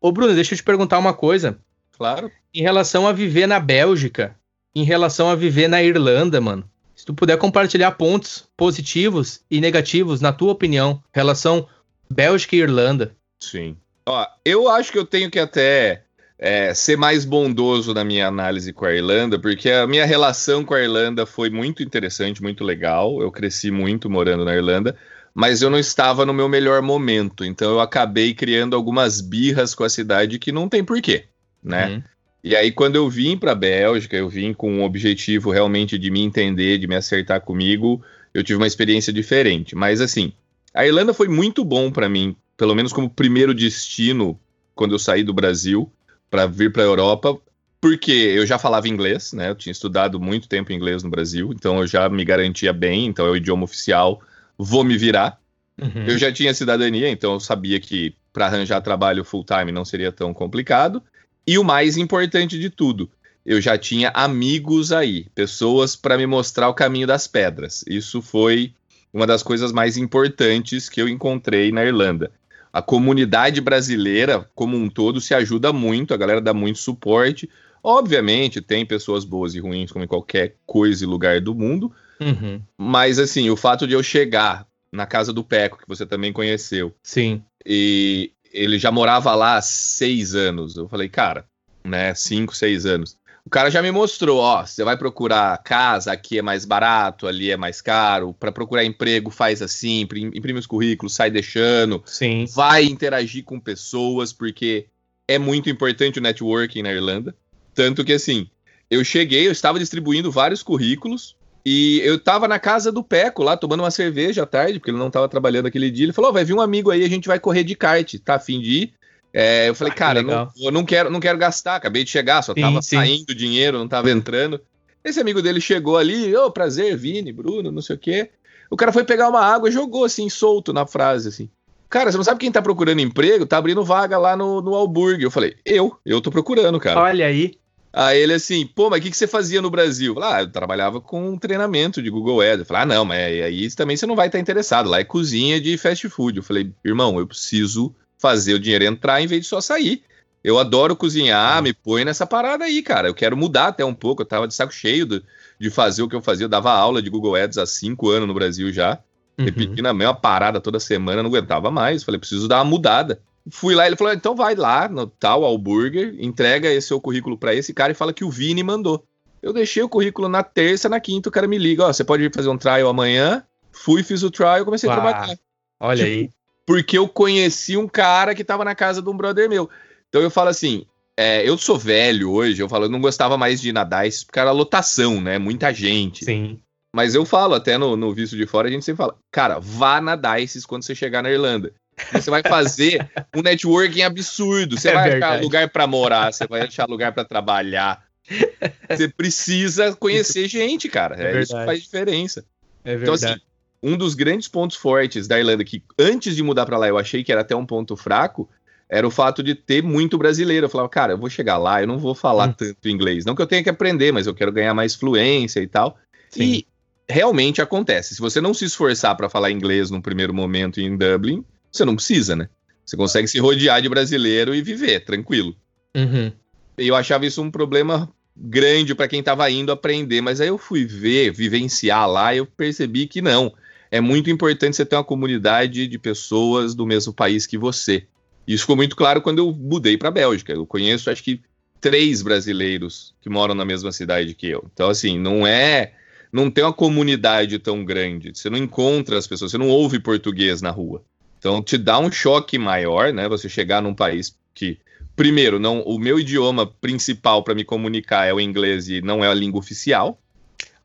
Ô, Bruno, deixa eu te perguntar uma coisa. Claro. Em relação a viver na Bélgica, em relação a viver na Irlanda, mano. Se tu puder compartilhar pontos positivos e negativos, na tua opinião, relação Bélgica e Irlanda. Sim. Ó, eu acho que eu tenho que até é, ser mais bondoso na minha análise com a Irlanda, porque a minha relação com a Irlanda foi muito interessante, muito legal. Eu cresci muito morando na Irlanda, mas eu não estava no meu melhor momento, então eu acabei criando algumas birras com a cidade que não tem porquê, né? Uhum. E aí, quando eu vim para a Bélgica, eu vim com o objetivo realmente de me entender, de me acertar comigo. Eu tive uma experiência diferente. Mas, assim, a Irlanda foi muito bom para mim, pelo menos como primeiro destino, quando eu saí do Brasil para vir para a Europa, porque eu já falava inglês, né? Eu tinha estudado muito tempo inglês no Brasil, então eu já me garantia bem, então é o idioma oficial, vou me virar. Uhum. Eu já tinha cidadania, então eu sabia que para arranjar trabalho full time não seria tão complicado. E o mais importante de tudo, eu já tinha amigos aí, pessoas para me mostrar o caminho das pedras. Isso foi uma das coisas mais importantes que eu encontrei na Irlanda. A comunidade brasileira, como um todo, se ajuda muito, a galera dá muito suporte. Obviamente, tem pessoas boas e ruins, como em qualquer coisa e lugar do mundo, Uhum. mas assim, o fato de eu chegar na casa do Peco, que você também conheceu, Sim. e ele já morava lá há seis anos. Eu falei, cara, né, cinco, seis anos. O cara já me mostrou, ó, você vai procurar casa, aqui é mais barato, ali é mais caro. Para procurar emprego, faz assim, imprim- imprime os currículos, sai deixando, Sim. vai interagir com pessoas, porque é muito importante o networking na Irlanda. Tanto que assim, eu cheguei, eu estava distribuindo vários currículos e eu estava na casa do Peco lá, tomando uma cerveja à tarde, porque ele não estava trabalhando aquele dia. Ele falou: "Ó, vai vir um amigo aí, a gente vai correr de kart, tá a fim de ir? É, eu falei, Ah, cara, não, eu não quero, não quero gastar, acabei de chegar, só Sim, tava sim. saindo dinheiro, não tava entrando. Esse amigo dele chegou ali, ô, prazer, Vini, Bruno, não sei o quê. O cara foi pegar uma água e jogou assim, solto na frase, assim. Cara, você não sabe quem tá procurando emprego? Tá abrindo vaga lá no, no Alburg. Eu falei, eu, eu tô procurando, cara. Olha aí. Aí ele assim, pô, mas o que, que você fazia no Brasil? Eu falei, ah, eu trabalhava com um treinamento de Google Ads. Eu falei, ah, não, mas aí também você não vai estar interessado. Lá é cozinha de fast food. Eu falei, irmão, eu preciso fazer o dinheiro entrar em vez de só sair. Eu adoro cozinhar, me põe nessa parada aí, cara. Eu quero mudar até um pouco. Eu tava de saco cheio do- de fazer o que eu fazia. Eu dava aula de Google Ads há cinco anos no Brasil já Uhum. repetindo a mesma parada toda semana, não aguentava mais. Falei, preciso dar uma mudada. Fui lá, ele falou: então vai lá no tal Alburger, entrega esse seu currículo pra esse cara e fala que o Vini mandou. Eu deixei o currículo na terça, na quinta, o cara me liga: ó, você pode fazer um trial amanhã. Fui, fiz o trial comecei a Uau. trabalhar. Olha Tipo, aí. Porque eu conheci um cara que tava na casa de um brother meu. Então eu falo assim: é, eu sou velho hoje, eu falo, eu não gostava mais de nadar, isso porque era lotação, né? Muita gente. Sim. Mas eu falo, até no, no visto de fora, a gente sempre fala, cara, vá na Dices quando você chegar na Irlanda. Você vai fazer um networking absurdo. Você É vai verdade. achar lugar pra morar, você vai achar lugar pra trabalhar. Você precisa conhecer gente, cara. É É, isso que faz diferença. É Então, verdade. assim, um dos grandes pontos fortes da Irlanda, que antes de mudar pra lá eu achei que era até um ponto fraco, era o fato de ter muito brasileiro. Eu falava, cara, eu vou chegar lá, eu não vou falar Hum. tanto inglês. Não que eu tenha que aprender, mas eu quero ganhar mais fluência e tal. Sim. E realmente acontece. Se você não se esforçar para falar inglês num primeiro momento em Dublin, você não precisa, né? Você consegue se rodear de brasileiro e viver tranquilo. Uhum. E eu achava isso um problema grande para quem estava indo aprender, mas aí eu fui ver, vivenciar lá e eu percebi que não. É muito importante você ter uma comunidade de pessoas do mesmo país que você. Isso ficou muito claro quando eu mudei para a Bélgica. Eu conheço, acho que, três brasileiros que moram na mesma cidade que eu. Então, assim, não é. Não tem uma comunidade tão grande. Você não encontra as pessoas, você não ouve português na rua. Então, te dá um choque maior, né? Você chegar num país que primeiro, não, o meu idioma principal para me comunicar é o inglês e não é a língua oficial.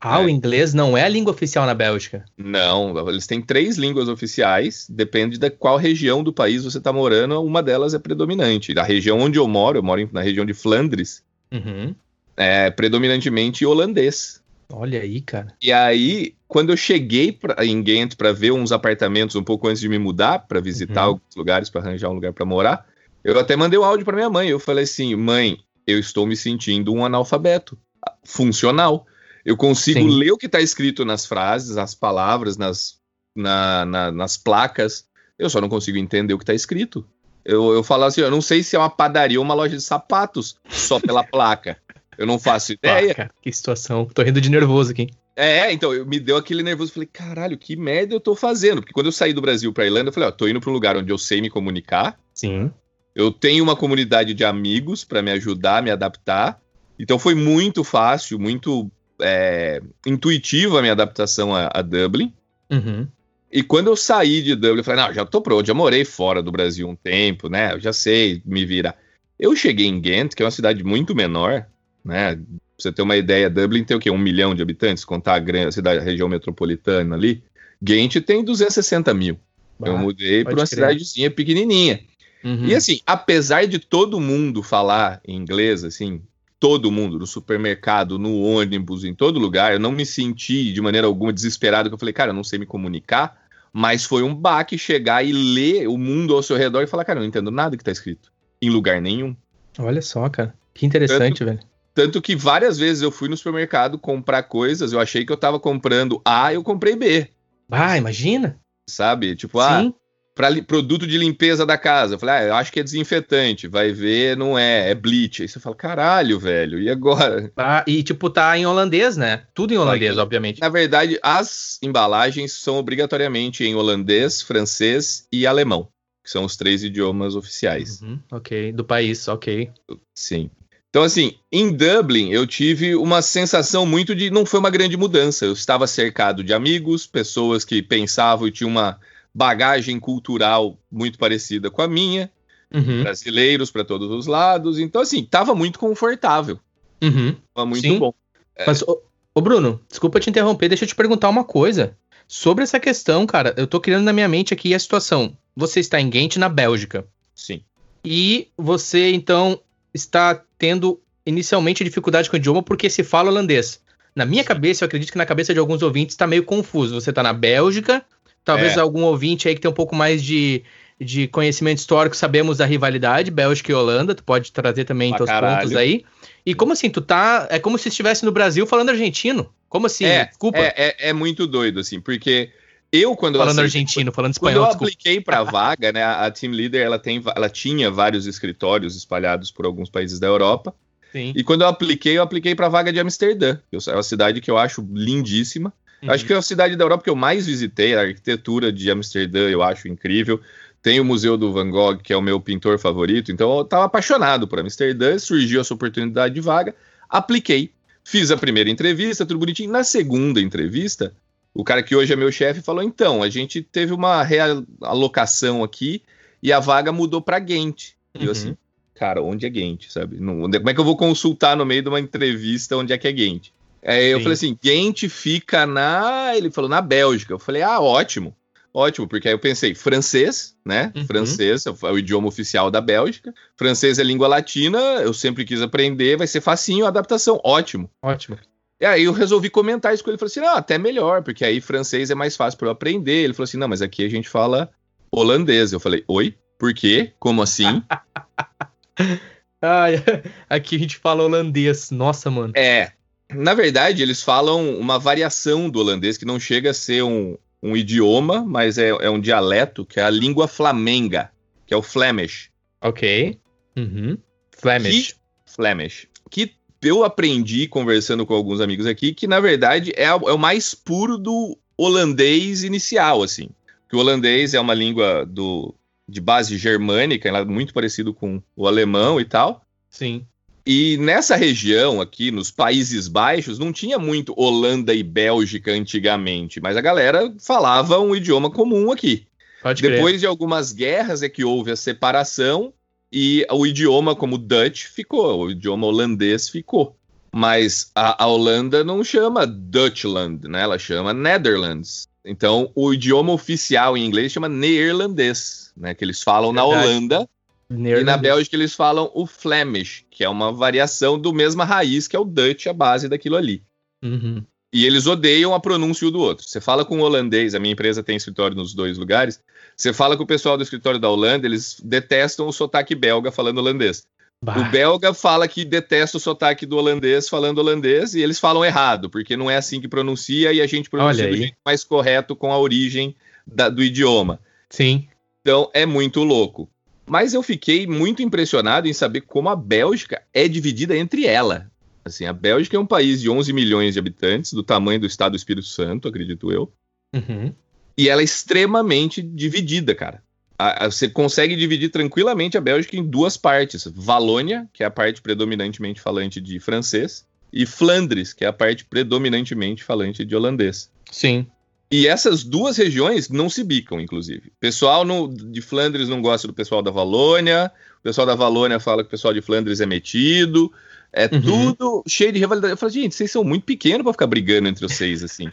Ah, É. o inglês não é a língua oficial na Bélgica. Não, eles têm três línguas oficiais, depende da qual região do país você está morando, uma delas é predominante. A região onde eu moro, eu moro na região de Flandres, Uhum. é predominantemente holandês. Olha aí, cara. E aí, quando eu cheguei pra, em Ghent para ver uns apartamentos um pouco antes de me mudar, para visitar Uhum. alguns lugares, para arranjar um lugar para morar, Eu até mandei um áudio para minha mãe. Eu falei assim: mãe, eu estou me sentindo um analfabeto funcional. Eu consigo Sim. ler o que está escrito nas frases, nas palavras, nas, na, na, nas placas. Eu só não consigo entender o que está escrito. Eu, eu falo assim: eu não sei se é uma padaria ou uma loja de sapatos, só pela placa. Eu não faço ideia. Placa, que situação. Tô rindo de nervoso aqui. É, então, eu, me deu aquele nervoso. Falei, caralho, que merda eu tô fazendo? Porque quando eu saí do Brasil pra Irlanda, eu falei, ó, tô indo pra um lugar onde eu sei me comunicar. Sim. Eu tenho uma comunidade de amigos para me ajudar me adaptar. Então foi muito fácil, muito é, intuitiva a minha adaptação a, a Dublin. Uhum. E quando eu saí de Dublin, eu falei, não, já tô pronto, já morei fora do Brasil um tempo, né? Eu já sei me virar. Eu cheguei em Ghent, que é uma cidade muito menor, né? Pra você ter uma ideia, Dublin tem o quê? Um milhão de habitantes, contar a, grande, a cidade, a região metropolitana ali. Ghent tem 260 mil. Bah, eu mudei para uma crer. cidadezinha pequenininha. Uhum. E assim, apesar de todo mundo falar inglês, assim, todo mundo, no supermercado, no ônibus, em todo lugar, eu não me senti de maneira alguma desesperado, que eu falei, cara, eu não sei me comunicar, mas foi um baque chegar e ler o mundo ao seu redor e falar, cara, eu não entendo nada que tá escrito. Em lugar nenhum. Olha só, cara. Que interessante, tanto, velho. Tanto que várias vezes eu fui no supermercado comprar coisas, eu achei que eu tava comprando A, eu comprei B. Ah, imagina. Sabe? Tipo, ah, Sim. ah, para produto de limpeza da casa. Eu falei, ah, eu acho que é desinfetante. Vai ver, não é, é bleach. Aí você fala, caralho, velho, e agora? Ah, e tipo, tá em holandês, né? Tudo em holandês, obviamente. Na verdade, as embalagens são obrigatoriamente em holandês, francês e alemão, que são os três idiomas oficiais. Uhum, ok, do país, ok. Sim. Então, assim, em Dublin, eu tive uma sensação muito de. Não foi uma grande mudança. Eu estava cercado de amigos, pessoas que pensavam e tinham uma bagagem cultural muito parecida com a minha, uhum. brasileiros para todos os lados. Então, assim, tava muito confortável. Uhum. Tava muito Sim. bom. É. Mas, ô, ô, Bruno, desculpa te interromper, deixa eu te perguntar uma coisa. Sobre essa questão, cara, eu tô criando na minha mente aqui a situação. Você está em Ghent, na Bélgica. Sim. E você, então, está tendo inicialmente dificuldade com o idioma porque se fala holandês. Na minha cabeça, eu acredito que na cabeça de alguns ouvintes está meio confuso. Você está na Bélgica, Talvez é. algum ouvinte aí que tem um pouco mais de, de conhecimento histórico, sabemos da rivalidade, Bélgica e Holanda, tu pode trazer também teus pontos aí. E como assim, tu tá. É como se estivesse no Brasil falando argentino. Como assim? É, desculpa. É, é, é muito doido, assim, porque eu, quando falando eu argentino, falando espanhol. Quando eu desculpa. apliquei para a vaga, né? A Team Leader ela, tem, ela tinha vários escritórios espalhados por alguns países da Europa. Sim. E quando eu apliquei, eu apliquei para a vaga de Amsterdã. É uma cidade que eu acho lindíssima. Uhum. Acho que é a cidade da Europa que eu mais visitei, a arquitetura de Amsterdã eu acho incrível. Tem o Museu do Van Gogh, que é o meu pintor favorito, então eu estava apaixonado por Amsterdã, surgiu essa oportunidade de vaga, apliquei, fiz a primeira entrevista, tudo bonitinho. Na segunda entrevista, o cara que hoje é meu chefe falou: então, a gente teve uma realocação aqui e a vaga mudou para Ghent. E eu uhum. assim, cara, onde é Ghent, sabe? Não, como é que eu vou consultar no meio de uma entrevista onde é que é Ghent? É, eu falei assim, Ghent fica na. Ele falou na Bélgica. Eu falei, ah, ótimo. Ótimo, porque aí eu pensei, francês, né? Uhum. Francês é o idioma oficial da Bélgica. Francês é língua latina, eu sempre quis aprender, vai ser facinho a adaptação. Ótimo. Ótimo. E aí eu resolvi comentar isso com ele. Falei assim, não, até melhor, porque aí francês é mais fácil para eu aprender. Ele falou assim, não, mas aqui a gente fala holandês. Eu falei, oi? Por quê? Como assim? Ai, aqui a gente fala holandês. Nossa, mano. É, na verdade, eles falam uma variação do holandês que não chega a ser um, um idioma, mas é, é, um dialeto, que é a língua flamenga, que é o Flemish. Ok. Uhum. Flemish. Que, Flemish. Que eu aprendi conversando com alguns amigos aqui, que na verdade é, é o mais puro do holandês inicial, assim. Que o holandês é uma língua do, de base germânica, ela é muito parecido com o alemão e tal. Sim. E nessa região aqui, nos Países Baixos, não tinha muito Holanda e Bélgica antigamente, mas a galera falava um idioma comum aqui. Pode Depois crer. de algumas guerras é que houve a separação e o idioma como Dutch ficou, o idioma holandês ficou. Mas a, a Holanda não chama Dutchland, né? Ela chama Netherlands. Então, o idioma oficial em inglês chama neerlandês, né? Que eles falam Verdade. na Holanda e na Bélgica eles falam o Flemish, que é uma variação do mesma raiz que é o Dutch, a base daquilo ali. Uhum. E eles odeiam a pronúncia do outro. Você fala com o holandês, a minha empresa tem escritório nos dois lugares. Você fala com o pessoal do escritório da Holanda, eles detestam o sotaque belga falando holandês. Bah. O belga fala que detesta o sotaque do holandês falando holandês e eles falam errado, porque não é assim que pronuncia e a gente pronuncia do jeito mais correto com a origem da, do idioma. Sim. Então é muito louco. Mas eu fiquei muito impressionado em saber como a Bélgica é dividida entre ela. Assim, a Bélgica é um país de 11 milhões de habitantes, do tamanho do estado do Espírito Santo, acredito eu. Uhum. E ela é extremamente dividida, cara. A, a, você consegue dividir tranquilamente a Bélgica em duas partes: Valônia, que é a parte predominantemente falante de francês, e Flandres, que é a parte predominantemente falante de holandês. Sim. E essas duas regiões não se bicam, inclusive. O pessoal no, de Flandres não gosta do pessoal da Valônia, o pessoal da Valônia fala que o pessoal de Flandres é metido. É uhum. tudo cheio de rivalidade. Eu falei, gente, vocês são muito pequenos para ficar brigando entre vocês, assim.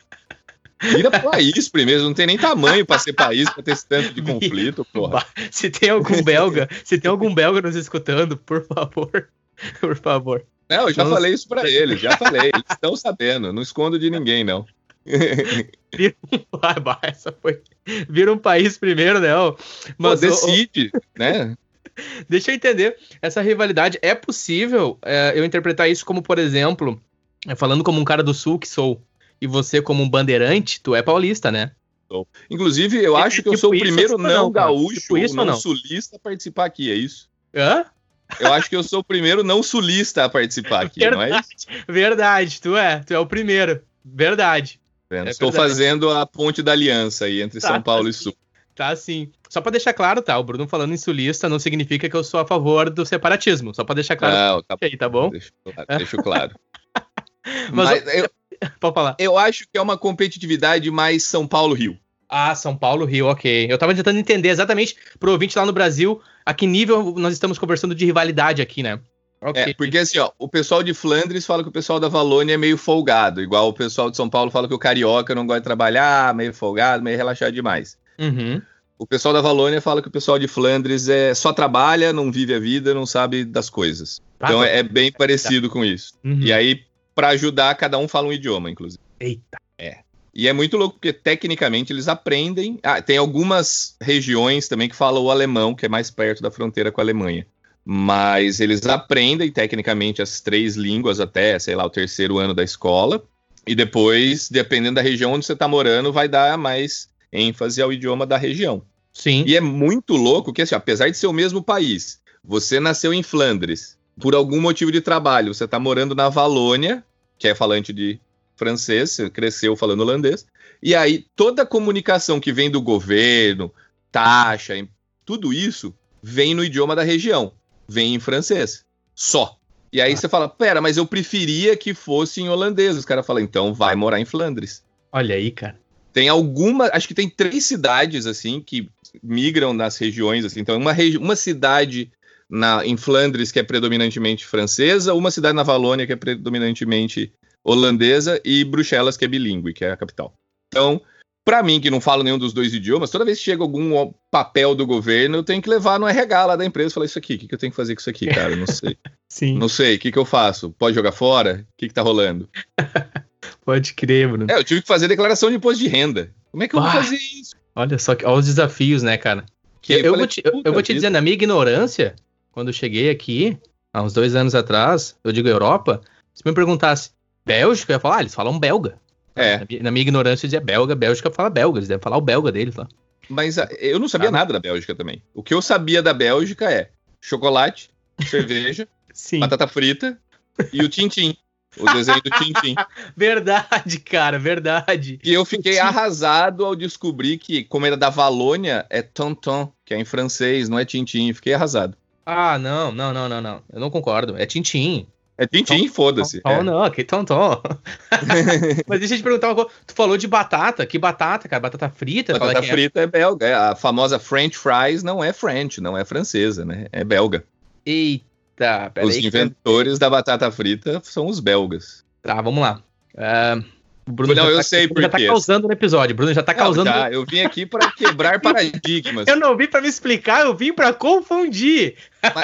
Vira país primeiro, não tem nem tamanho para ser país, para ter esse tanto de conflito, porra. Se tem algum belga, se tem algum belga nos escutando, por favor, por favor. Não, eu já não... falei isso para eles, já falei, eles estão sabendo, não escondo de ninguém, não. Vira um... Essa foi... Vira um país primeiro, né? Mas Pô, decide, o... né? Deixa eu entender, essa rivalidade, é possível é, eu interpretar isso como, por exemplo, é, falando como um cara do sul que sou, e você como um bandeirante, tu é paulista, né? Inclusive, eu é, acho que tipo eu sou o primeiro não, não gaúcho tipo isso, não, não sulista a participar aqui, é isso? Hã? Eu acho que eu sou o primeiro não sulista a participar aqui, verdade, não é isso? Verdade, tu é, tu é o primeiro. Verdade. É Estou verdade. fazendo a ponte da aliança aí entre tá, São Paulo tá, e Sul. Tá sim. Só para deixar claro, tá? O Bruno falando em sulista não significa que eu sou a favor do separatismo. Só para deixar claro. Não, tá, aí, tá bom? Deixa, deixa claro. Mas, Mas eu, Pode falar. Eu acho que é uma competitividade mais São Paulo-Rio. Ah, São Paulo, Rio, ok. Eu tava tentando entender exatamente pro ouvinte lá no Brasil a que nível nós estamos conversando de rivalidade aqui, né? Okay. É, porque assim, ó, o pessoal de Flandres fala que o pessoal da Valônia é meio folgado, igual o pessoal de São Paulo fala que o carioca não gosta de trabalhar, meio folgado, meio relaxado demais. Uhum. O pessoal da Valônia fala que o pessoal de Flandres é só trabalha, não vive a vida, não sabe das coisas. Ah, então é, é, bem parecido com isso. Uhum. E aí, para ajudar, cada um fala um idioma, inclusive. Eita. É. E é muito louco, porque tecnicamente eles aprendem. Ah, tem algumas regiões também que falam o alemão, que é mais perto da fronteira com a Alemanha. Mas eles aprendem tecnicamente as três línguas até, sei lá, o terceiro ano da escola. E depois, dependendo da região onde você está morando, vai dar mais ênfase ao idioma da região. Sim. E é muito louco que, assim, apesar de ser o mesmo país, você nasceu em Flandres, por algum motivo de trabalho, você está morando na Valônia, que é falante de francês, você cresceu falando holandês, e aí toda a comunicação que vem do governo, taxa, tudo isso vem no idioma da região, vem em francês, só. E aí ah. você fala, pera, mas eu preferia que fosse em holandês. Os caras falam, então vai morar em Flandres. Olha aí, cara. Tem alguma, acho que tem três cidades assim que migram nas regiões assim. Então uma, regi uma cidade na, em Flandres, que é predominantemente francesa, uma cidade na Valônia, que é predominantemente holandesa, e Bruxelas, que é bilíngue, que é a capital. Então, para mim, que não falo nenhum dos dois idiomas, toda vez que chega algum papel do governo, eu tenho que levar no RH lá da empresa e falar: Isso aqui, o que, que eu tenho que fazer com isso aqui, cara? Não sei. Sim. Não sei, o que, que eu faço? Pode jogar fora? O que, que tá rolando? Pode crer, Bruno. É, eu tive que fazer declaração de imposto de renda. Como é que eu vou fazer isso? Olha só, olha os desafios, né, cara? Eu, eu, vou te, eu, eu, vou te dizer, na minha ignorância, quando eu cheguei aqui, há uns dois anos atrás, eu digo Europa, se me perguntasse Bélgica, eu ia falar, ah, eles falam belga. É. Na, minha, ignorância, eu dizia belga, Bélgica fala belga, eles devem falar o belga deles lá. Mas ah, eu não sabia ah, nada da Bélgica também. O que eu sabia da Bélgica é chocolate, cerveja, batata frita e o tintim. O desenho do Tintim. verdade, cara, verdade. E eu fiquei arrasado ao descobrir que, como era da Valônia, é Tonton, que é em francês, não é Tintim. Fiquei arrasado. Ah, não, não, não, não, não. Eu não concordo. É Tintim. É Tintim, foda-se. Tom, é. não, que tom. Mas deixa eu te perguntar uma coisa. Tu falou de batata. Que batata, cara? Batata frita? Batata frita é? é belga. É, a famosa French fries não é French, não é francesa, né? É belga. Eita, peraí. Os inventores que... da batata frita são os belgas. Tá, vamos lá. Uh, Bruno Não, já eu tá, sei Bruno já tá causando no episódio. Bruno já tá Não, causando. tá, eu vim aqui para quebrar paradigmas. Eu não vim pra me explicar, eu vim pra confundir.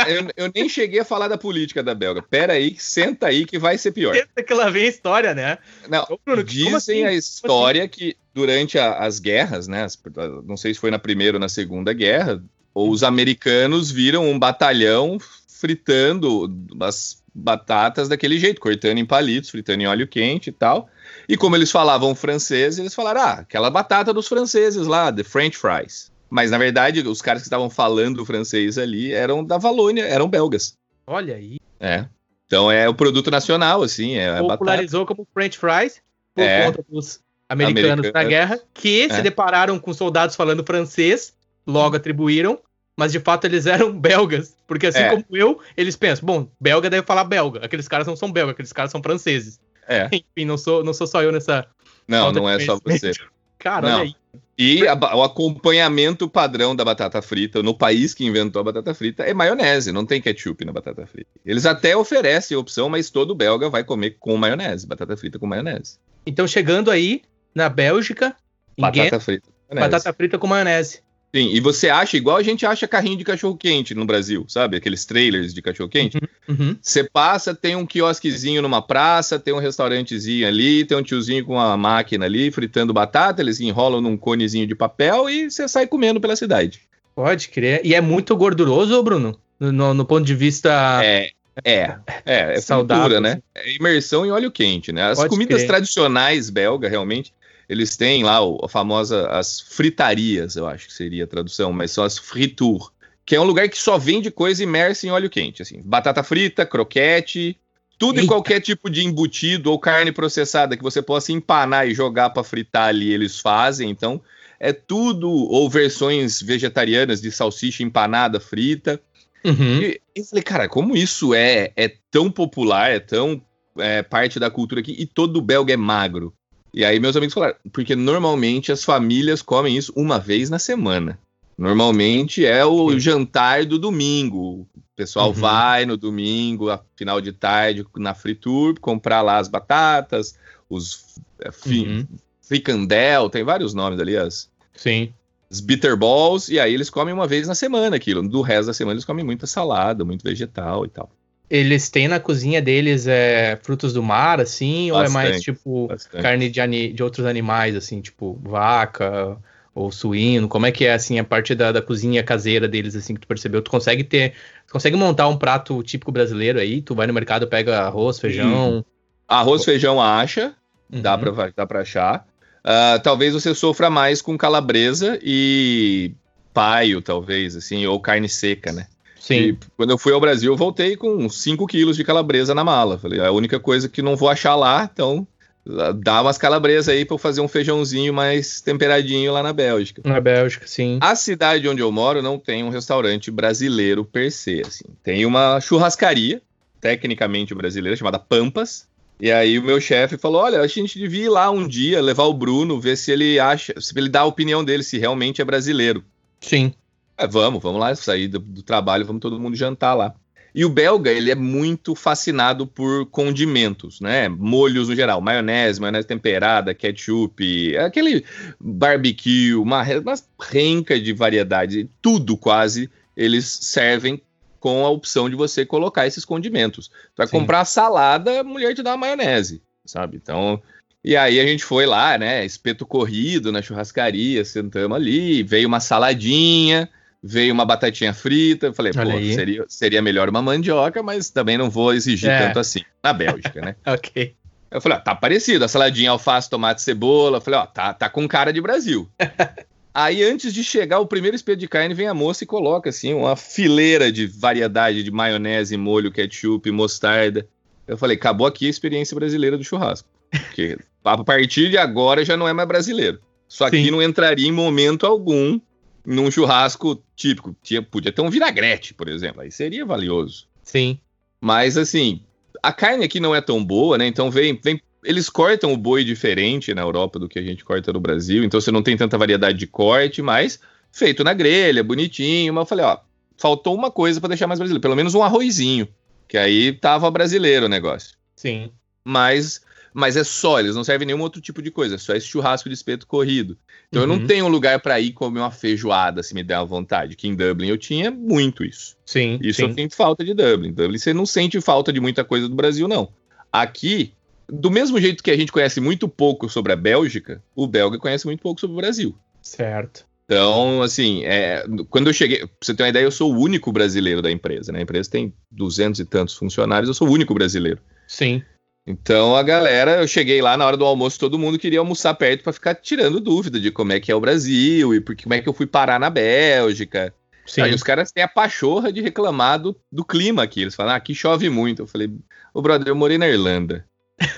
Eu, eu nem cheguei a falar da política da Belga. Pera aí, senta aí que vai ser pior. Pensa que lá vem a história, né? Não, Ô, Bruno, dizem assim? a história que durante a- as guerras, né? as- não sei se foi na primeira ou na segunda guerra, os americanos viram um batalhão fritando as batatas daquele jeito, cortando em palitos, fritando em óleo quente e tal. E como eles falavam francês, eles falaram: ah, aquela batata dos franceses lá, the French fries. Mas na verdade, os caras que estavam falando francês ali eram da Valônia, eram belgas. Olha aí. É. Então é o produto nacional, assim, é. Popularizou como French fries por É. conta dos americanos Americano. na guerra, que se É. depararam com soldados falando francês, logo atribuíram, mas de fato eles eram belgas. Porque assim É. como eu, eles pensam, bom, belga deve falar belga. Aqueles caras não são belga, aqueles caras são franceses. É. Enfim, não sou, não sou só eu nessa. Não, não é só você. Cara, Não. olha aí. E a o acompanhamento padrão da batata frita no país que inventou a batata frita é maionese, não tem ketchup na batata frita. Eles até oferecem a opção, mas todo belga vai comer com maionese, batata frita com maionese. Então, chegando aí na Bélgica, Batata frita maionese. batata frita com maionese. Sim, e você acha igual a gente acha carrinho de cachorro quente no Brasil, sabe? Aqueles trailers de cachorro quente. Uhum. Você passa, tem um quiosquezinho numa praça, tem um restaurantezinho ali, tem um tiozinho com uma máquina ali fritando batata, eles enrolam num conezinho de papel e você sai comendo pela cidade. Pode crer. E é muito gorduroso, Bruno? No, no- ponto de vista. É, é, é, é Saudável, fritura, né? É imersão em óleo quente, né? As Pode comidas crer. tradicionais belga, realmente, eles têm lá o- a famosa, as fritarias, eu acho que seria a tradução, mas são as fritur, que é um lugar que só vende coisa imersa em óleo quente, assim, batata frita, croquete, tudo e Eita. qualquer tipo de embutido ou carne processada que você possa empanar e jogar para fritar ali, eles fazem, então é tudo, ou versões vegetarianas de salsicha empanada, frita, Uhum. e eu falei, cara, como isso é, é tão popular, é tão é, parte da cultura aqui, e todo belga é magro. E aí meus amigos falaram, porque normalmente as famílias comem isso uma vez na semana. Normalmente é o Sim. jantar do domingo. O pessoal Uhum. vai no domingo, a final de tarde, na fritur, comprar lá as batatas, os é, fi- Uhum. fricandel, tem vários nomes ali, as, Sim. os bitter balls, e aí eles comem uma vez na semana aquilo. Do resto da semana eles comem muita salada, muito vegetal e tal. Eles têm na cozinha deles é, frutos do mar, assim, ou é mais Bastante, tipo bastante. carne de, de outros animais, assim, tipo vaca ou suíno? Como é que é, assim, a parte da, da cozinha caseira deles, assim, que tu percebeu? Tu consegue ter, tu consegue montar um prato típico brasileiro aí? Tu vai no mercado, pega arroz, feijão. Arroz, feijão, acha, dá, Uhum. pra, dá pra achar. Ah, talvez você sofra mais com calabresa e paio, talvez, assim, ou carne seca, né? Sim. E quando eu fui ao Brasil, eu voltei com 5 quilos de calabresa na mala. Falei, é a única coisa que não vou achar lá, então ah, dá umas calabresas aí pra eu fazer um feijãozinho mais temperadinho lá na Bélgica. Na Bélgica, sim. A cidade onde eu moro não tem um restaurante brasileiro per se, assim. Tem uma churrascaria, tecnicamente brasileira, chamada Pampas. E aí o meu chefe falou: olha, a gente devia ir lá um dia, levar o Bruno, ver se ele acha, se ele dá a opinião dele, se realmente é brasileiro. Sim. É, vamos, vamos lá, sair do, do trabalho, vamos todo mundo jantar lá. E o belga, ele é muito fascinado por condimentos, né? Molhos no geral, maionese, maionese temperada, ketchup, aquele barbecue, uma, uma renca de variedades, tudo quase eles servem com a opção de você colocar esses condimentos. Para comprar salada, a mulher te dá uma maionese, sabe? Então, e aí a gente foi lá, né? Espeto corrido na churrascaria, sentamos ali, veio uma saladinha, veio uma batatinha frita. Eu falei, pô, Olha aí. seria, seria melhor uma mandioca, mas também não vou exigir É. tanto assim. Na Bélgica, né? Ok. Eu falei, ó, tá parecido, a saladinha, alface, tomate, cebola. Eu falei, ó, tá, tá com cara de Brasil. Aí, antes de chegar o primeiro espeto de carne, vem a moça e coloca, assim, uma fileira de variedade de maionese, molho, ketchup, mostarda. Eu falei, acabou aqui a experiência brasileira do churrasco. Porque a partir de agora já não é mais brasileiro. Só que não entraria em momento algum num churrasco típico. Tinha, podia ter um vinagrete, por exemplo. Aí seria valioso. Sim. Mas assim, a carne aqui não é tão boa, né? Então vem, vem. Eles cortam o boi diferente na Europa do que a gente corta no Brasil, então você não tem tanta variedade de corte, mas feito na grelha, bonitinho. Mas eu falei, ó, faltou uma coisa pra deixar mais brasileiro, pelo menos um arrozinho, que aí tava brasileiro o negócio. Sim. Mas Mas é só, eles não servem nenhum outro tipo de coisa, é só esse churrasco de espeto corrido. Então eu não Uhum. tenho um lugar para ir comer uma feijoada, se me der uma vontade. Que em Dublin eu tinha muito isso. Sim, Isso sim. eu sinto falta de Dublin. Dublin você não sente falta de muita coisa do Brasil, não. Aqui, do mesmo jeito que a gente conhece muito pouco sobre a Bélgica, o belga conhece muito pouco sobre o Brasil. Certo. Então, assim, é, quando eu cheguei, pra você ter uma ideia, eu sou o único brasileiro da empresa, né? A empresa tem duzentos e tantos funcionários, eu sou o único brasileiro. Sim. Então a galera, eu cheguei lá na hora do almoço, todo mundo queria almoçar perto para ficar tirando dúvida de como é que é o Brasil e por, como é que eu fui parar na Bélgica. Sim. Aí os caras têm a pachorra de reclamar do, do clima aqui. Eles falam, ah, aqui chove muito. Eu falei, ô brother, eu morei na Irlanda.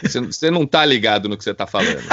Você, você não tá ligado no que você tá falando.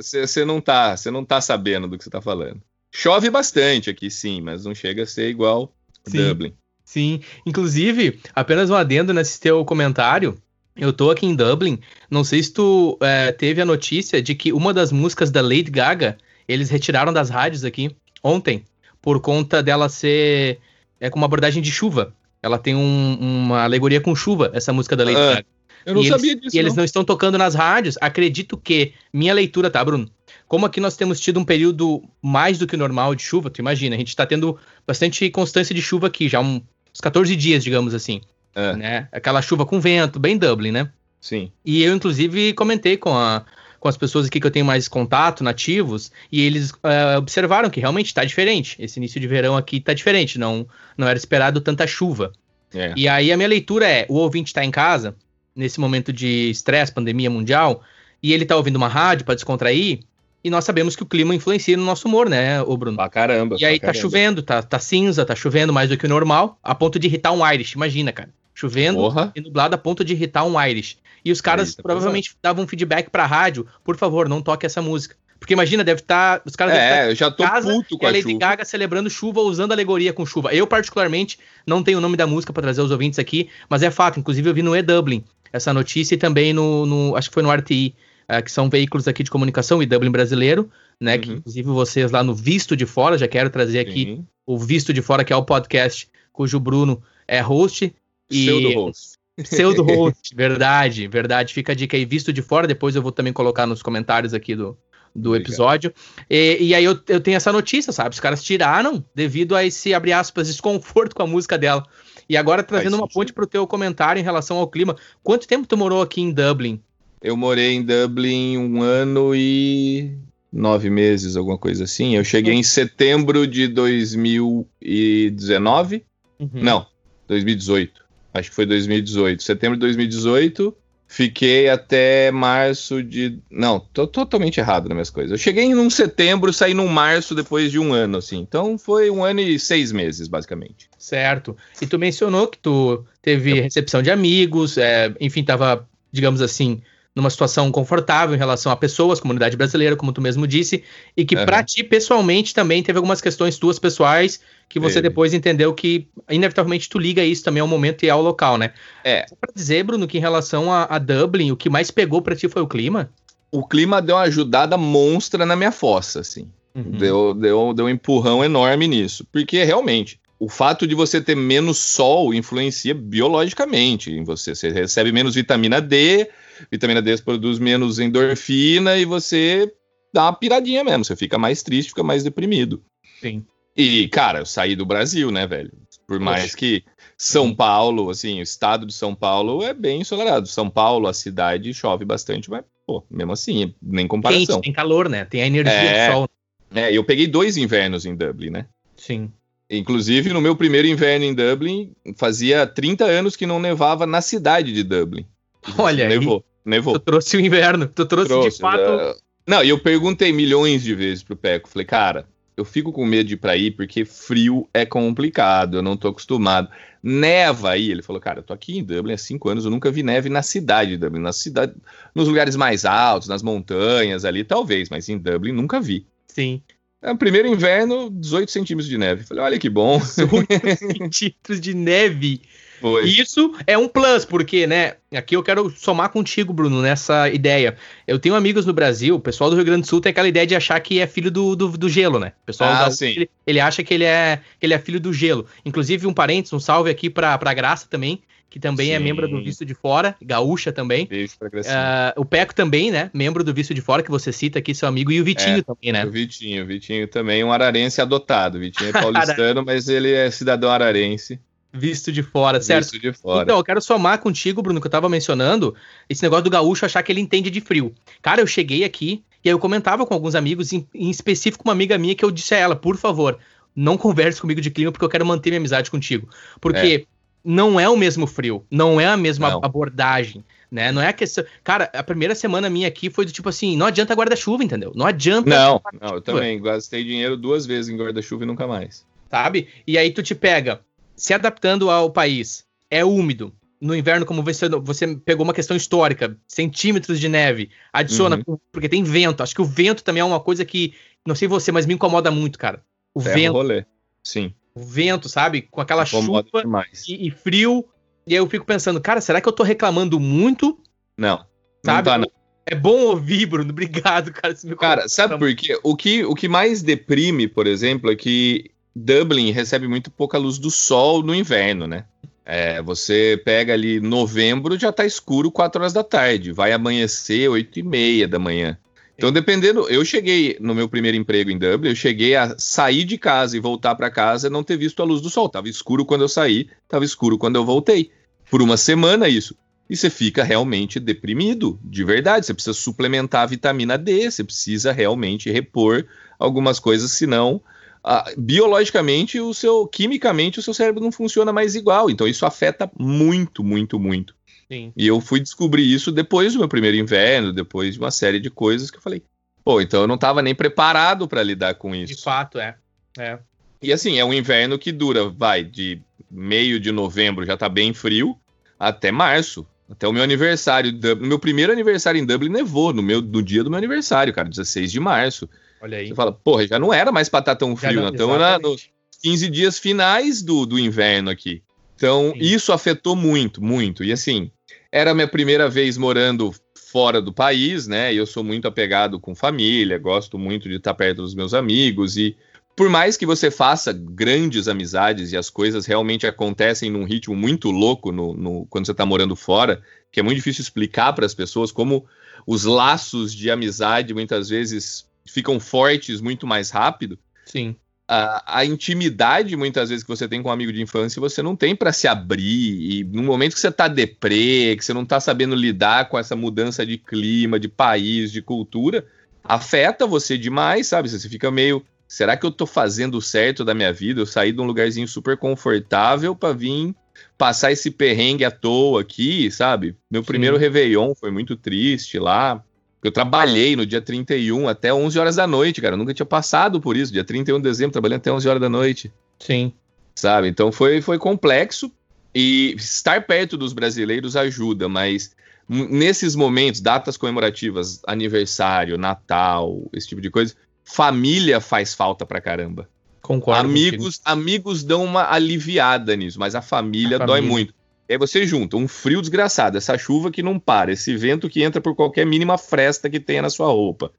Você não tá, você não tá sabendo do que você tá falando. Chove bastante aqui, sim, mas não chega a ser igual Sim. Dublin. Sim, inclusive, apenas um adendo nesse teu comentário. Eu tô aqui em Dublin. Não sei se tu é, teve a notícia de que uma das músicas da Lady Gaga eles retiraram das rádios aqui ontem por conta dela ser é, com uma abordagem de chuva. Ela tem um- uma alegoria com chuva, essa música da Lady Ah, Gaga. Eu não E sabia eles, disso. E eles não. não estão tocando nas rádios. Acredito que, minha leitura, tá, Bruno? Como aqui nós temos tido um período mais do que normal de chuva, tu imagina, a gente tá tendo bastante constância de chuva aqui, já um- uns 14 dias, digamos assim. É. Né? Aquela chuva com vento, bem Dublin, né? Sim. E eu, inclusive, comentei com, a- com as pessoas aqui que eu tenho mais contato, nativos, e eles eh, observaram que realmente tá diferente. Esse início de verão aqui tá diferente, não, não era esperado tanta chuva. É. E aí a minha leitura é: o ouvinte está em casa, nesse momento de estresse, pandemia mundial, e ele tá ouvindo uma rádio para descontrair, e nós sabemos que o clima influencia no nosso humor, né, ô Bruno? Pra caramba. E aí tá caramba. chovendo, tá, tá cinza, tá chovendo mais do que o normal, a ponto de irritar um Irish, imagina, cara. Chovendo Porra. e nublado a ponto de irritar um Irish. E os caras tá provavelmente davam feedback pra rádio, por favor, não toque essa música. Porque imagina, deve estar. os caras É, eu já tô casa puto com a a Lady chuva. Gaga celebrando chuva usando alegoria com chuva. Eu, particularmente, não tenho o nome da música pra trazer os ouvintes aqui, mas é fato. Inclusive, eu vi no E-Dublin essa notícia e também no, no- Acho que foi no RTI, eh, que são veículos aqui de comunicação, e Dublin brasileiro, né? Que Uhum. inclusive vocês lá no Visto de Fora, já quero trazer aqui Sim. o Visto de Fora, que é o podcast cujo Bruno é host. E Pseudo-host. pseudo host, verdade, verdade. Fica a dica aí, visto de fora. Depois eu vou também colocar nos comentários aqui do, do Obrigado. episódio. E, e aí eu, eu tenho essa notícia, sabe? Os caras tiraram devido a esse, abre aspas, desconforto com a música dela. E agora trazendo uma ponte pro teu comentário em relação ao clima. Quanto tempo tu morou aqui em Dublin? Eu morei em Dublin um ano e nove meses, alguma coisa assim. Eu cheguei em setembro de 2019. Uhum. Não, 2018. Acho que foi 2018. Setembro de 2018. Fiquei até março de. Não, tô totalmente errado nas minhas coisas. Eu cheguei em um setembro, saí num março depois de um ano, assim. Então foi um ano e seis meses, basicamente. Certo. E tu mencionou que tu teve recepção de amigos, é, enfim, tava, digamos assim, numa situação confortável em relação a pessoas, comunidade brasileira, como tu mesmo disse, e que Aham. pra ti, pessoalmente, também teve algumas questões tuas pessoais que você depois entendeu que, inevitavelmente, tu liga isso também ao momento e ao local, né? É. Só pra dizer, Bruno, que em relação a, a Dublin, o que mais pegou pra ti foi o clima? O clima deu uma ajudada monstra na minha fossa, assim. Uhum. Deu, deu, deu um empurrão enorme nisso. Porque realmente, o fato de você ter menos sol influencia biologicamente em você. Você recebe menos vitamina D, vitamina D produz menos endorfina e você dá uma piradinha mesmo. Você fica mais triste, fica mais deprimido. Sim. E, cara, eu saí do Brasil, né, velho? Por mais que São Paulo, assim, o estado de São Paulo é bem ensolarado. São Paulo, a cidade, chove bastante, mas, pô, mesmo assim, nem comparação. Quente, tem calor, né? Tem a energia É. do sol. É, eu peguei dois invernos em Dublin, né? Sim. Inclusive, no meu primeiro inverno em Dublin, fazia 30 anos que não nevava na cidade de Dublin. Olha aí. Nevou, nevou. Tu trouxe o inverno. Tu trouxe, de Trouxe, fato. é. Não, e eu perguntei milhões de vezes pro Peco. Falei, cara, eu fico com medo de ir pra aí porque frio é complicado, eu não tô acostumado. Neva aí. Ele falou, cara, eu tô aqui em Dublin há cinco anos, eu nunca vi neve na cidade de Dublin. Na cidade, nos lugares mais altos, nas montanhas ali, talvez, mas em Dublin nunca vi. Sim. É, primeiro inverno, 18 centímetros de neve. Falei, olha que bom. 18 centímetros de neve. Foi. Isso é um plus, porque, né? Aqui eu quero somar contigo, Bruno, nessa ideia. Eu tenho amigos no Brasil, o pessoal do Rio Grande do Sul tem aquela ideia de achar que é filho do, do, do gelo, né? O pessoal ah, da, ele, ele, acha que ele, é, que ele é filho do gelo. Inclusive, um parênteses, um salve aqui pra, pra Graça também, que também é Sim. é membro do Visto de Fora, gaúcha também. Beijo pra uh, o Peco também, né? Membro do Visto de Fora, que você cita aqui, seu amigo, e o Vitinho é, também, né? O Vitinho, o Vitinho também, um ararense adotado. O Vitinho é paulistano, mas ele é cidadão ararense. Visto de fora, certo? Visto de fora. Então, eu quero somar contigo, Bruno, que eu tava mencionando, esse negócio do gaúcho achar que ele entende de frio. Cara, eu cheguei aqui e aí eu comentava com alguns amigos, em, em específico uma amiga minha, que eu disse a ela, por favor, não converse comigo de clima porque eu quero manter minha amizade contigo. Porque é. não é o mesmo frio, não é a mesma não. abordagem, né? Não é a questão. Cara, a primeira semana minha aqui foi do tipo assim: não adianta guarda-chuva, entendeu? Não adianta. Não, não, eu também gastei dinheiro duas vezes em guarda-chuva e nunca mais. Sabe? E aí tu te pega se adaptando ao país, é úmido. No inverno, como você, você pegou uma questão histórica, centímetros de neve, adiciona, uhum. porque tem vento. Acho que o vento também é uma coisa que, não sei você, mas me incomoda muito, cara. O Ferro vento. Rolê. Sim. O vento, sabe? Com aquela chuva e, e, frio. E aí eu fico pensando, cara, será que eu tô reclamando muito? Não. Sabe? Não tá, não. É bom ouvir, Bruno. Obrigado, cara. cara, sabe por quê? O que, o que mais deprime, por exemplo, é que Dublin recebe muito pouca luz do sol no inverno, né? É, você pega ali novembro, já tá escuro 4 horas da tarde, vai amanhecer 8 e meia da manhã. Então, dependendo, eu cheguei no meu primeiro emprego em Dublin, eu cheguei a sair de casa e voltar para casa e não ter visto a luz do sol. Tava escuro quando eu saí, tava escuro quando eu voltei. Por uma semana isso. E você fica realmente deprimido, de verdade. Você precisa suplementar a vitamina D, você precisa realmente repor algumas coisas, senão biologicamente, o seu, quimicamente, o seu cérebro não funciona mais igual. Então isso afeta muito, muito, muito. Sim. E eu fui descobrir isso depois do meu primeiro inverno, depois de uma série de coisas que eu falei, pô, então eu não estava nem preparado para lidar com isso. De fato, é. é. E assim, é um inverno que dura, vai, de meio de novembro já tá bem frio, até março. Até o meu aniversário. No meu primeiro aniversário em Dublin nevou, no, meu, no dia do meu aniversário, cara, 16 de março. Olha aí. Você fala, porra, já não era mais pra estar tá tão frio, não, estamos nos 15 dias finais do, do inverno aqui. Então, Sim. isso afetou muito, muito. E assim, era a minha primeira vez morando fora do país, né? E eu sou muito apegado com família, gosto muito de estar perto dos meus amigos e por mais que você faça grandes amizades e as coisas realmente acontecem num ritmo muito louco no, no quando você está morando fora, que é muito difícil explicar para as pessoas como os laços de amizade muitas vezes ficam fortes muito mais rápido. Sim. A, a, intimidade, muitas vezes, que você tem com um amigo de infância, você não tem para se abrir. E no momento que você tá deprê, que você não tá sabendo lidar com essa mudança de clima, de país, de cultura, afeta você demais, sabe? Você fica meio. Será que eu tô fazendo certo da minha vida? Eu saí de um lugarzinho super confortável para vir passar esse perrengue à toa aqui, sabe? Meu Sim. primeiro Réveillon foi muito triste lá. Eu trabalhei no dia 31 até 11 horas da noite, cara. Eu nunca tinha passado por isso. Dia 31 de dezembro, trabalhei até 11 horas da noite. Sim. Sabe? Então foi, foi complexo. E estar perto dos brasileiros ajuda, mas nesses momentos, datas comemorativas, aniversário, Natal, esse tipo de coisa, família faz falta pra caramba. Concordo. Amigos, amigos dão uma aliviada nisso, mas a família, a família. dói muito. E aí você junta um frio desgraçado, essa chuva que não para, esse vento que entra por qualquer mínima fresta que tenha na sua roupa.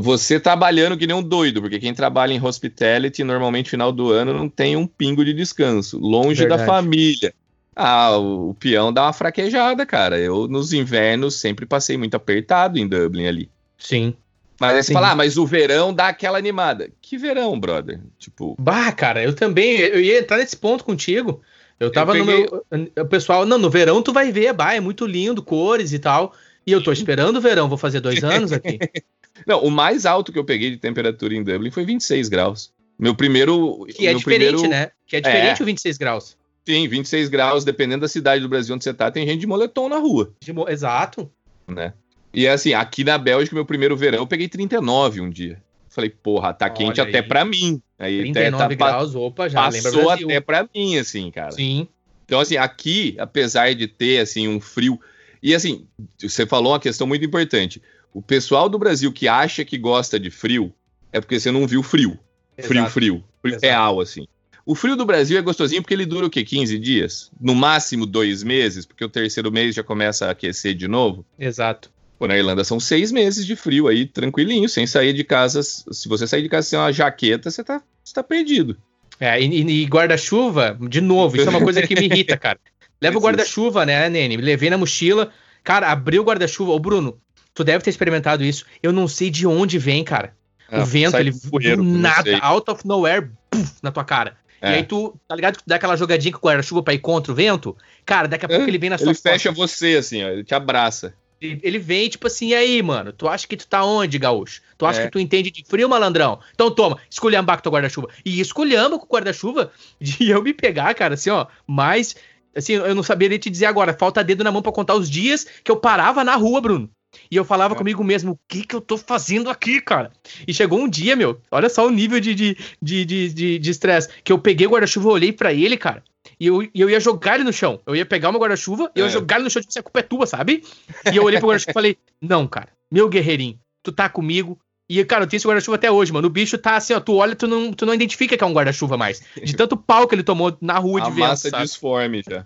Você trabalhando que nem um doido, porque quem trabalha em hospitality normalmente final do ano não tem um pingo de descanso, longe Verdade. da família. Ah, o, o peão dá uma fraquejada, cara. Eu nos invernos sempre passei muito apertado em Dublin ali. Sim. Mas aí você fala, ah, mas o verão dá aquela animada. Que verão, brother? Tipo. Bah, cara, eu também. Eu ia entrar nesse ponto contigo. Eu tava eu peguei... no meu. O pessoal, não, no verão tu vai ver, bah, é muito lindo, cores e tal. E eu tô esperando o verão, vou fazer dois anos aqui. não, o mais alto que eu peguei de temperatura em Dublin foi 26 graus. Meu primeiro. Que é diferente, primeiro... né? Que é diferente é. o 26 graus. Sim, 26 graus, dependendo da cidade do Brasil onde você tá, tem gente de moletom na rua. Mo... Exato. Né? E assim, aqui na Bélgica, meu primeiro verão, eu peguei 39 um dia. Falei, porra, tá quente Olha até para mim. Aí 39 até, tá, graus, opa, já passou até para mim, assim, cara. Sim. Então, assim, aqui, apesar de ter, assim, um frio... E, assim, você falou uma questão muito importante. O pessoal do Brasil que acha que gosta de frio é porque você não viu frio. Exato. Frio, frio. Frio Exato. real, assim. O frio do Brasil é gostosinho porque ele dura o quê? 15 dias? No máximo dois meses, porque o terceiro mês já começa a aquecer de novo. Exato. Pô, na Irlanda são seis meses de frio aí, tranquilinho, sem sair de casa. Se você sair de casa sem uma jaqueta, você tá, você tá perdido. É, e, e guarda-chuva, de novo, isso é uma coisa que me irrita, cara. Leva o guarda-chuva, né, Nene? Levei na mochila. Cara, abriu o guarda-chuva. Ô, Bruno, tu deve ter experimentado isso. Eu não sei de onde vem, cara. Ah, o vento, ele do nada, out of nowhere, puff, na tua cara. É. E aí tu, tá ligado que tu dá aquela jogadinha com o guarda-chuva pra ir contra o vento? Cara, daqui a pouco é, ele vem na sua Ele fecha você, assim, ó, ele te abraça. Ele vem, tipo assim, e aí, mano? Tu acha que tu tá onde, gaúcho? Tu acha é. que tu entende de frio, malandrão? Então toma, esculhamba com teu guarda-chuva. E esculhamba com o guarda-chuva de eu me pegar, cara, assim, ó, mas. Assim, eu não sabia nem te dizer agora. Falta dedo na mão para contar os dias que eu parava na rua, Bruno. E eu falava é. comigo mesmo, o que que eu tô fazendo aqui, cara? E chegou um dia, meu, olha só o nível de estresse, de, de, de, de, de que eu peguei o guarda-chuva, olhei para ele, cara, e eu, e eu ia jogar ele no chão. Eu ia pegar uma guarda-chuva e eu ia é. jogar ele no chão, tipo, assim, a culpa é tua, sabe? E eu olhei pro guarda-chuva e falei, não, cara, meu guerreirinho, tu tá comigo, e, cara, eu tenho esse guarda-chuva até hoje, mano. O bicho tá assim, ó. Tu olha, tu não, tu não identifica que é um guarda-chuva mais. De tanto pau que ele tomou na rua a de vento. massa sabe? disforme já.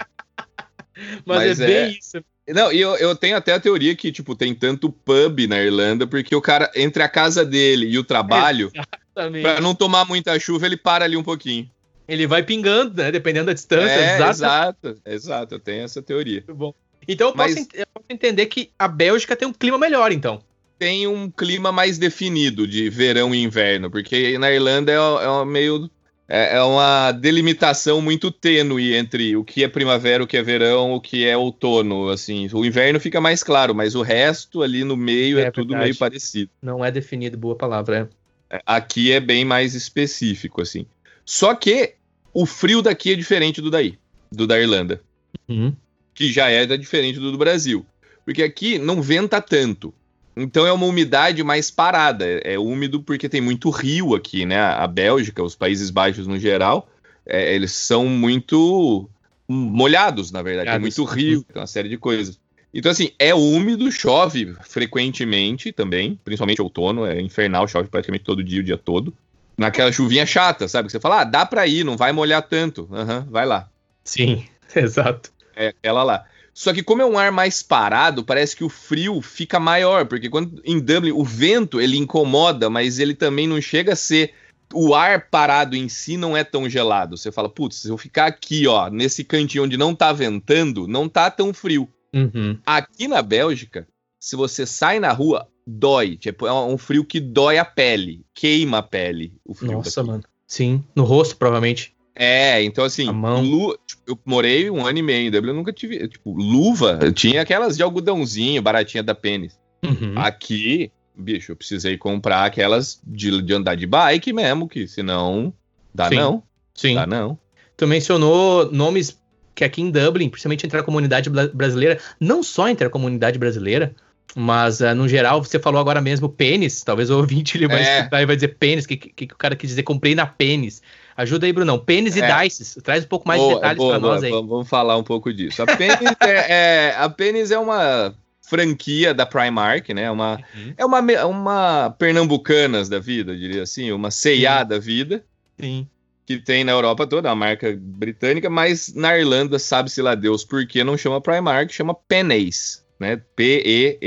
Mas, Mas, é, é bem isso. Não, e eu, eu tenho até a teoria que, tipo, tem tanto pub na Irlanda, porque o cara, entre a casa dele e o trabalho, Exatamente. pra não tomar muita chuva, ele para ali um pouquinho. Ele vai pingando, né? Dependendo da distância. É, exato, exato, exato, eu tenho essa teoria. Muito bom. Então eu posso, Mas... eu posso entender que a Bélgica tem um clima melhor, então tem um clima mais definido de verão e inverno, porque na Irlanda é, é meio é, é, uma delimitação muito tênue entre o que é primavera, o que é verão, o que é outono. Assim, o inverno fica mais claro, mas o resto ali no meio é, é tudo meio parecido. Não é definido, boa palavra. É. é. Aqui é bem mais específico, assim. Só que o frio daqui é diferente do daí, do da Irlanda, uhum. que já é diferente do do Brasil, porque aqui não venta tanto. Então é uma umidade mais parada. É, é úmido porque tem muito rio aqui, né? A Bélgica, os Países Baixos no geral, é, eles são muito molhados, na verdade. Tem muito rio, tem uma série de coisas. Então, assim, é úmido, chove frequentemente também, principalmente outono, é infernal, chove praticamente todo dia, o dia todo. Naquela chuvinha chata, sabe? Que você fala, ah, dá pra ir, não vai molhar tanto. Aham, uhum, vai lá. Sim, exato. É, ela lá. Só que como é um ar mais parado, parece que o frio fica maior, porque quando em Dublin o vento ele incomoda, mas ele também não chega a ser o ar parado em si não é tão gelado. Você fala, putz, se eu ficar aqui, ó, nesse cantinho onde não tá ventando, não tá tão frio. Uhum. Aqui na Bélgica, se você sai na rua, dói. Tipo, é um frio que dói a pele, queima a pele. O frio Nossa, daqui. mano. Sim, no rosto, provavelmente. É, então assim, lu, tipo, eu morei um ano e meio em Dublin, eu nunca tive, tipo, luva, eu tinha aquelas de algodãozinho, baratinha da pênis. Uhum. Aqui, bicho, eu precisei comprar aquelas de, de andar de bike mesmo, que senão dá Sim. não. Sim. Dá não. Tu mencionou nomes que aqui em Dublin, principalmente entre a comunidade brasileira, não só entre a comunidade brasileira, mas uh, no geral, você falou agora mesmo pênis, talvez o ouvinte ele vai é. escutar e vai dizer pênis, que, que, que o cara quis dizer comprei na pênis. Ajuda aí, Brunão. Pênis é. e dice. Traz um pouco mais boa, de detalhes para nós aí. Vamos falar um pouco disso. A Pênis é, é, a Pênis é uma franquia da Primark, né? Uma, uhum. É uma, uma Pernambucanas da vida, diria assim, uma C&A da vida. Sim. Que tem na Europa toda, a marca britânica, mas na Irlanda, sabe-se lá Deus por que não chama Primark, chama Pennies, né? P-E-N-N-E-Y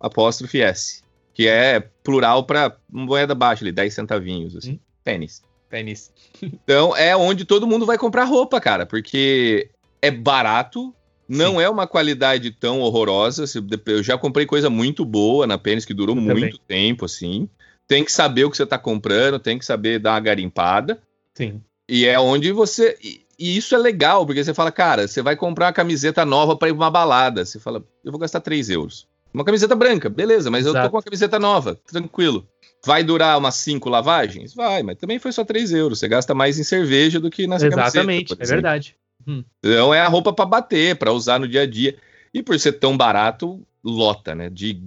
apóstrofe S. Que é plural para moeda baixa ali, 10 centavinhos, assim. Uhum. Pênis. Pênis. então é onde todo mundo vai comprar roupa, cara, porque é barato, não Sim. é uma qualidade tão horrorosa. Eu já comprei coisa muito boa na Pênis que durou Eu muito também. tempo, assim. Tem que saber o que você tá comprando, tem que saber dar uma garimpada. Sim. E é onde você. E, isso é legal, porque você fala, cara, você vai comprar uma camiseta nova para ir pra uma balada. Você fala, eu vou gastar 3 euros. Uma camiseta branca, beleza, mas Exato. eu tô com uma camiseta nova, tranquilo. Vai durar umas cinco lavagens? Vai, mas também foi só 3 euros. Você gasta mais em cerveja do que na Exatamente, camiseta, é verdade. Hum. Então é a roupa para bater, para usar no dia a dia. E por ser tão barato, lota, né? De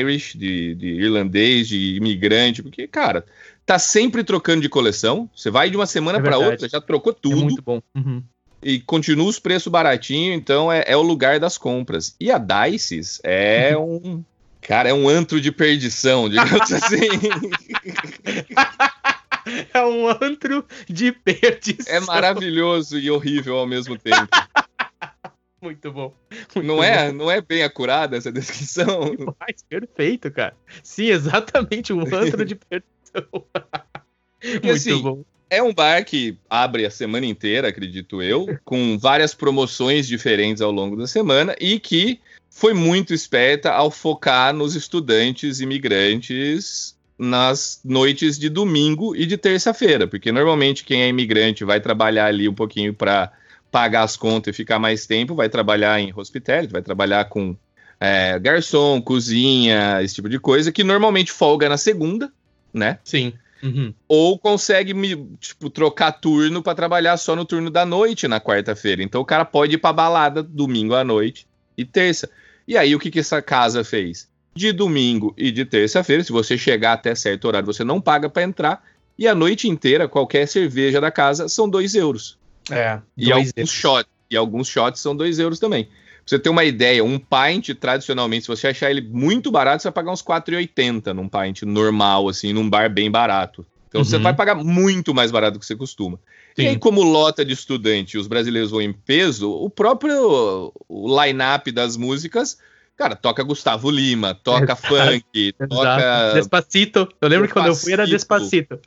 Irish, de, de irlandês, de imigrante, porque, cara, tá sempre trocando de coleção. Você vai de uma semana é para outra, já trocou é tudo. É muito bom. Uhum. E continua os preços baratinhos, então é, é, o lugar das compras. E a Dices é um Cara, é um antro de perdição, digamos assim. é um antro de perdição. É maravilhoso e horrível ao mesmo tempo. Muito bom. Muito não, bom. É, não é bem acurada essa descrição? Mas perfeito, cara. Sim, exatamente, um antro de perdição. Muito assim, bom. É um bar que abre a semana inteira, acredito eu, com várias promoções diferentes ao longo da semana e que foi muito esperta ao focar nos estudantes imigrantes nas noites de domingo e de terça-feira, porque normalmente quem é imigrante vai trabalhar ali um pouquinho para pagar as contas e ficar mais tempo, vai trabalhar em hospitality, vai trabalhar com é, garçom, cozinha, esse tipo de coisa, que normalmente folga na segunda, né? Sim. Uhum. Ou consegue tipo, trocar turno para trabalhar só no turno da noite na quarta-feira. Então o cara pode ir para balada domingo à noite e terça. E aí o que, que essa casa fez? De domingo e de terça-feira, se você chegar até certo horário, você não paga para entrar. E a noite inteira, qualquer cerveja da casa são 2 euros. É. E alguns, shots, e alguns shots são 2 euros também. Pra você ter uma ideia, um pint, tradicionalmente, se você achar ele muito barato, você vai pagar uns 4,80 num pint normal, assim, num bar bem barato. Então uhum. você vai pagar muito mais barato do que você costuma. Sim. E aí, como lota de estudante, os brasileiros vão em peso, o próprio line-up das músicas Cara, toca Gustavo Lima, toca Exato. funk, toca. Despacito. Eu lembro Despacito. que quando eu fui era Despacito.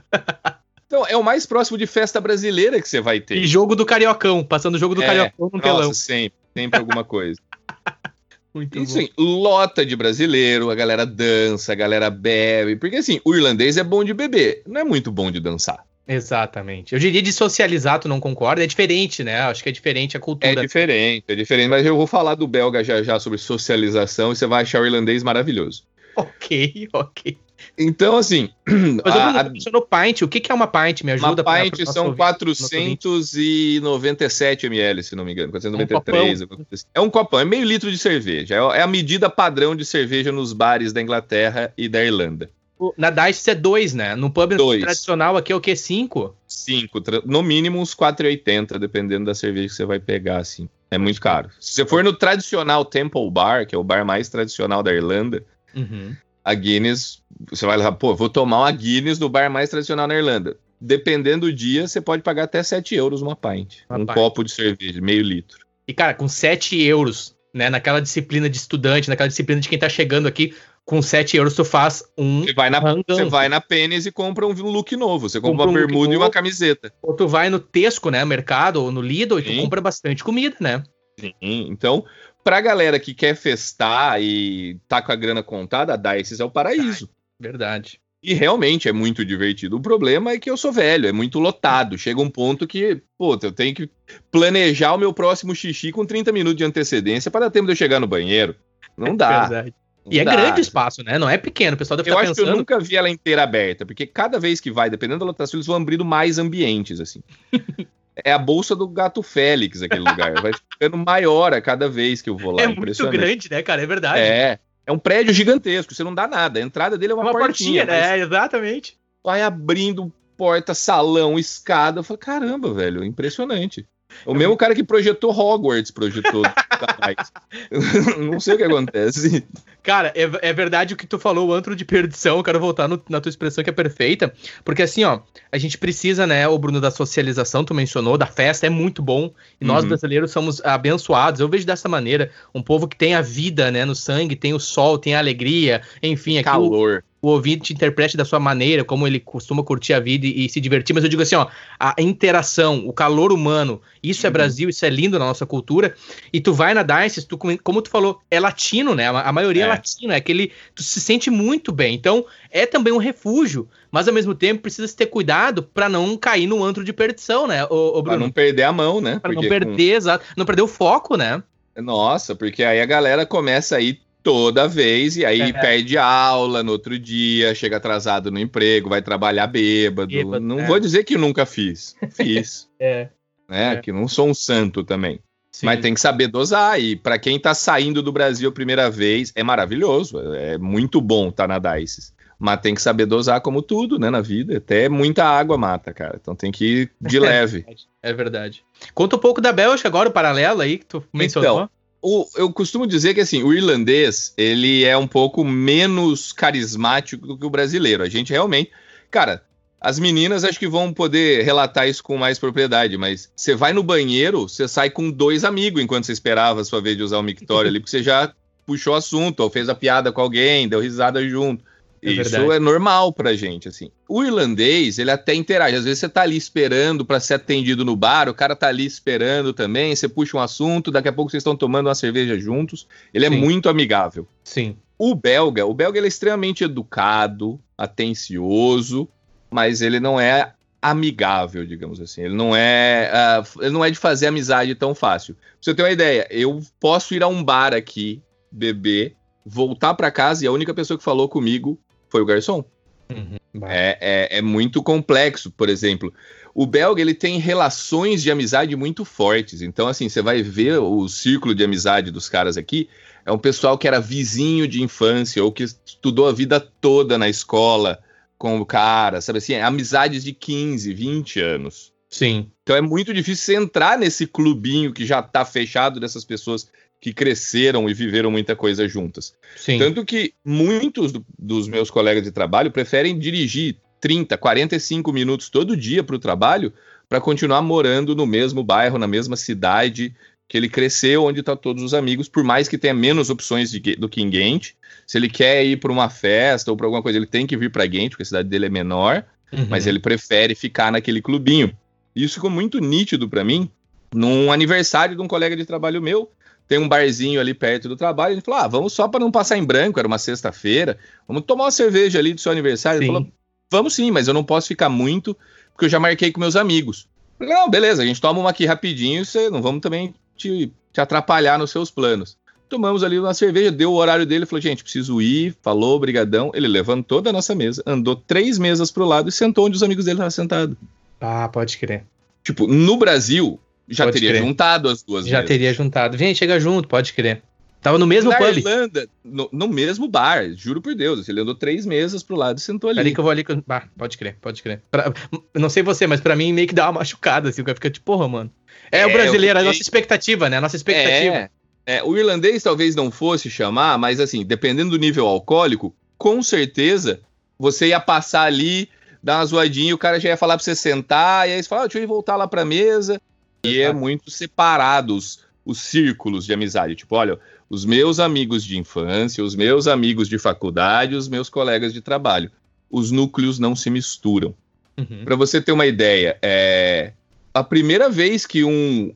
Então, é o mais próximo de festa brasileira que você vai ter. E jogo do Cariocão, passando o jogo do é, Cariocão no telão. Sempre, sempre alguma coisa. Muito Isso, assim, lota de brasileiro, a galera dança, a galera bebe. Porque, assim, o irlandês é bom de beber, não é muito bom de dançar. Exatamente. Eu diria de socializar, tu não concorda? É diferente, né? Acho que é diferente a cultura. É diferente, é diferente. Mas eu vou falar do belga já já sobre socialização e você vai achar o irlandês maravilhoso. Ok, ok. Então, assim. Mas eu a, mencionou pint. O que, que é uma pint? Me ajuda Uma pint pra, são 497 ml, se não me engano. 493. É um, assim. é um copão, é meio litro de cerveja. É, é a medida padrão de cerveja nos bares da Inglaterra e da Irlanda. Na Dice é dois, né? No pub dois. tradicional aqui é o quê? Cinco? Cinco. No mínimo uns 4,80, dependendo da cerveja que você vai pegar, assim. É muito caro. Se você for no tradicional Temple Bar, que é o bar mais tradicional da Irlanda, uhum a Guinness, você vai lá, pô, vou tomar uma Guinness no bar mais tradicional na Irlanda. Dependendo do dia, você pode pagar até 7 euros uma pint. Uma um pint. copo de cerveja, meio litro. E, cara, com 7 euros, né, naquela disciplina de estudante, naquela disciplina de quem tá chegando aqui, com 7 euros tu faz um. Você vai na, você vai na Pennies e compra um look novo. Você compra, compra uma um bermuda e uma camiseta. Ou tu vai no Tesco, né, mercado, ou no Lidl, Sim. e tu compra bastante comida, né? Sim, então pra galera que quer festar e tá com a grana contada, a Dices é o paraíso. Verdade. E realmente é muito divertido. O problema é que eu sou velho, é muito lotado. Chega um ponto que, pô, eu tenho que planejar o meu próximo xixi com 30 minutos de antecedência para dar tempo de eu chegar no banheiro. Não dá. Verdade. E é dá. grande espaço, né? Não é pequeno. O pessoal deve eu estar pensando... Eu acho que eu nunca vi ela inteira aberta, porque cada vez que vai, dependendo da lotação, eles vão abrindo mais ambientes, assim. é a bolsa do gato Félix, aquele lugar. Vai ficando maior a cada vez que eu vou lá. É muito grande, né, cara? É verdade. É. É um prédio gigantesco, você não dá nada. A entrada dele é uma, uma portinha, portinha né? É, exatamente. Vai abrindo porta, salão, escada. Eu falo, caramba, velho, impressionante. O mesmo cara que projetou Hogwarts projetou. não sei o que acontece. Cara, é, é, verdade o que tu falou, o antro de perdição. Eu quero voltar no, na tua expressão que é perfeita. Porque assim, ó, a gente precisa, né, o Bruno, da socialização, tu mencionou, da festa, é muito bom. E nós uhum. brasileiros somos abençoados. Eu vejo dessa maneira. Um povo que tem a vida, né, no sangue, tem o sol, tem a alegria, enfim. Calor o ouvinte interprete da sua maneira, como ele costuma curtir a vida e, e, se divertir, mas eu digo assim, ó, a interação, o calor humano, isso é uhum. Brasil, isso é lindo na nossa cultura, e tu vai na Dice, tu, como tu falou, é latino, né, a, a maioria é. é latino, é aquele, tu se sente muito bem, então é também um refúgio, mas ao mesmo tempo precisa se ter cuidado para não cair no antro de perdição, né, o? Pra não perder a mão, né? Pra não perder, com... exato, não perder o foco, né? Nossa, porque aí a galera começa aí toda vez e aí é. perde aula no outro dia, chega atrasado no emprego, vai trabalhar bêbado. bêbado não é. vou dizer que nunca fiz. Fiz. é. Né? É. Que não sou um santo também. Sim. Mas tem que saber dosar. E para quem tá saindo do Brasil a primeira vez, é maravilhoso. É muito bom tá na DICE. Mas tem que saber dosar como tudo, né, na vida. Até muita água mata, cara. Então tem que ir de leve. É verdade. Conta um pouco da Bélgica agora, o paralelo aí que tu mencionou. Então, o, eu costumo dizer que assim, o irlandês ele é um pouco menos carismático do que o brasileiro. A gente realmente, cara, As meninas acho que vão poder relatar isso com mais propriedade, mas você vai no banheiro, você sai com dois amigos enquanto você esperava a sua vez de usar o mictório ali, porque você já puxou assunto, ou fez a piada com alguém, deu risada junto. É isso verdade. é normal pra gente, assim. O irlandês, ele até interage. Às vezes você tá ali esperando para ser atendido no bar, o cara tá ali esperando também, você puxa um assunto, daqui a pouco vocês estão tomando uma cerveja juntos. Ele é Sim. é muito amigável. Sim. O belga, o belga ele é extremamente educado, atencioso, mas ele não é amigável, digamos assim. Ele não é, uh, ele não é de fazer amizade tão fácil. Pra você ter uma ideia, eu posso ir a um bar aqui, beber, voltar para casa e a única pessoa que falou comigo foi o garçom. Uhum, é, é, é, muito complexo, por exemplo. O belga ele tem relações de amizade muito fortes. Então, assim, você vai ver o círculo de amizade dos caras aqui. É um pessoal que era vizinho de infância ou que estudou a vida toda na escola com o cara, sabe assim? Amizades de 15, 20 anos. Sim. Então é muito difícil você entrar nesse clubinho que já tá fechado dessas pessoas que cresceram e viveram muita coisa juntas. Sim. Tanto que muitos do, dos meus colegas de trabalho preferem dirigir 30, 45 minutos todo dia para o trabalho para continuar morando no mesmo bairro, na mesma cidade que ele cresceu, onde estão tá todos os amigos, por mais que tenha menos opções de, do que em Ghent. Se ele quer ir para uma festa ou para alguma coisa, ele tem que vir para Ghent, porque a cidade dele é menor, uhum. mas ele prefere ficar naquele clubinho. Isso ficou muito nítido para mim num aniversário de um colega de trabalho meu. Tem um barzinho ali perto do trabalho. Ele falou: Ah, vamos só para não passar em branco, era uma sexta-feira. Vamos tomar uma cerveja ali do seu aniversário. Sim. Ele falou: Vamos sim, mas eu não posso ficar muito, porque eu já marquei com meus amigos. falei, não, beleza, a gente toma uma aqui rapidinho, você não vamos também te, te atrapalhar nos seus planos. Tomamos ali uma cerveja, deu o horário dele, falou, gente, preciso ir, falou, brigadão. Ele levantou da nossa mesa, andou três mesas pro lado e sentou onde os amigos dele estavam sentados. Ah, pode crer. Tipo, no Brasil, já pode teria crer. juntado as duas Já teria juntado. Vem, chega junto, pode crer. Tava no mesmo Na pub. Irlanda, no, no, mesmo bar, juro por Deus. Ele andou três mesas pro lado e sentou ali. Ali que eu vou ali. Ah, pode crer, pode crer. Pra, não sei você, mas pra mim meio que dá uma machucada, assim. O cara fica tipo, porra, mano. É, é o brasileiro, fiquei... a nossa expectativa, né? A nossa expectativa. É, é, o irlandês talvez não fosse chamar, mas assim, dependendo do nível alcoólico, com certeza você ia passar ali, dar uma zoadinha, o cara já ia falar pra você sentar, e aí você fala, ah, deixa eu ir voltar lá pra mesa. E é muito separados os círculos de amizade. Tipo, olha, os meus amigos de infância, os meus amigos de faculdade, os meus colegas de trabalho. Os núcleos não se misturam. Uhum. Para você ter uma ideia, é, a primeira vez que um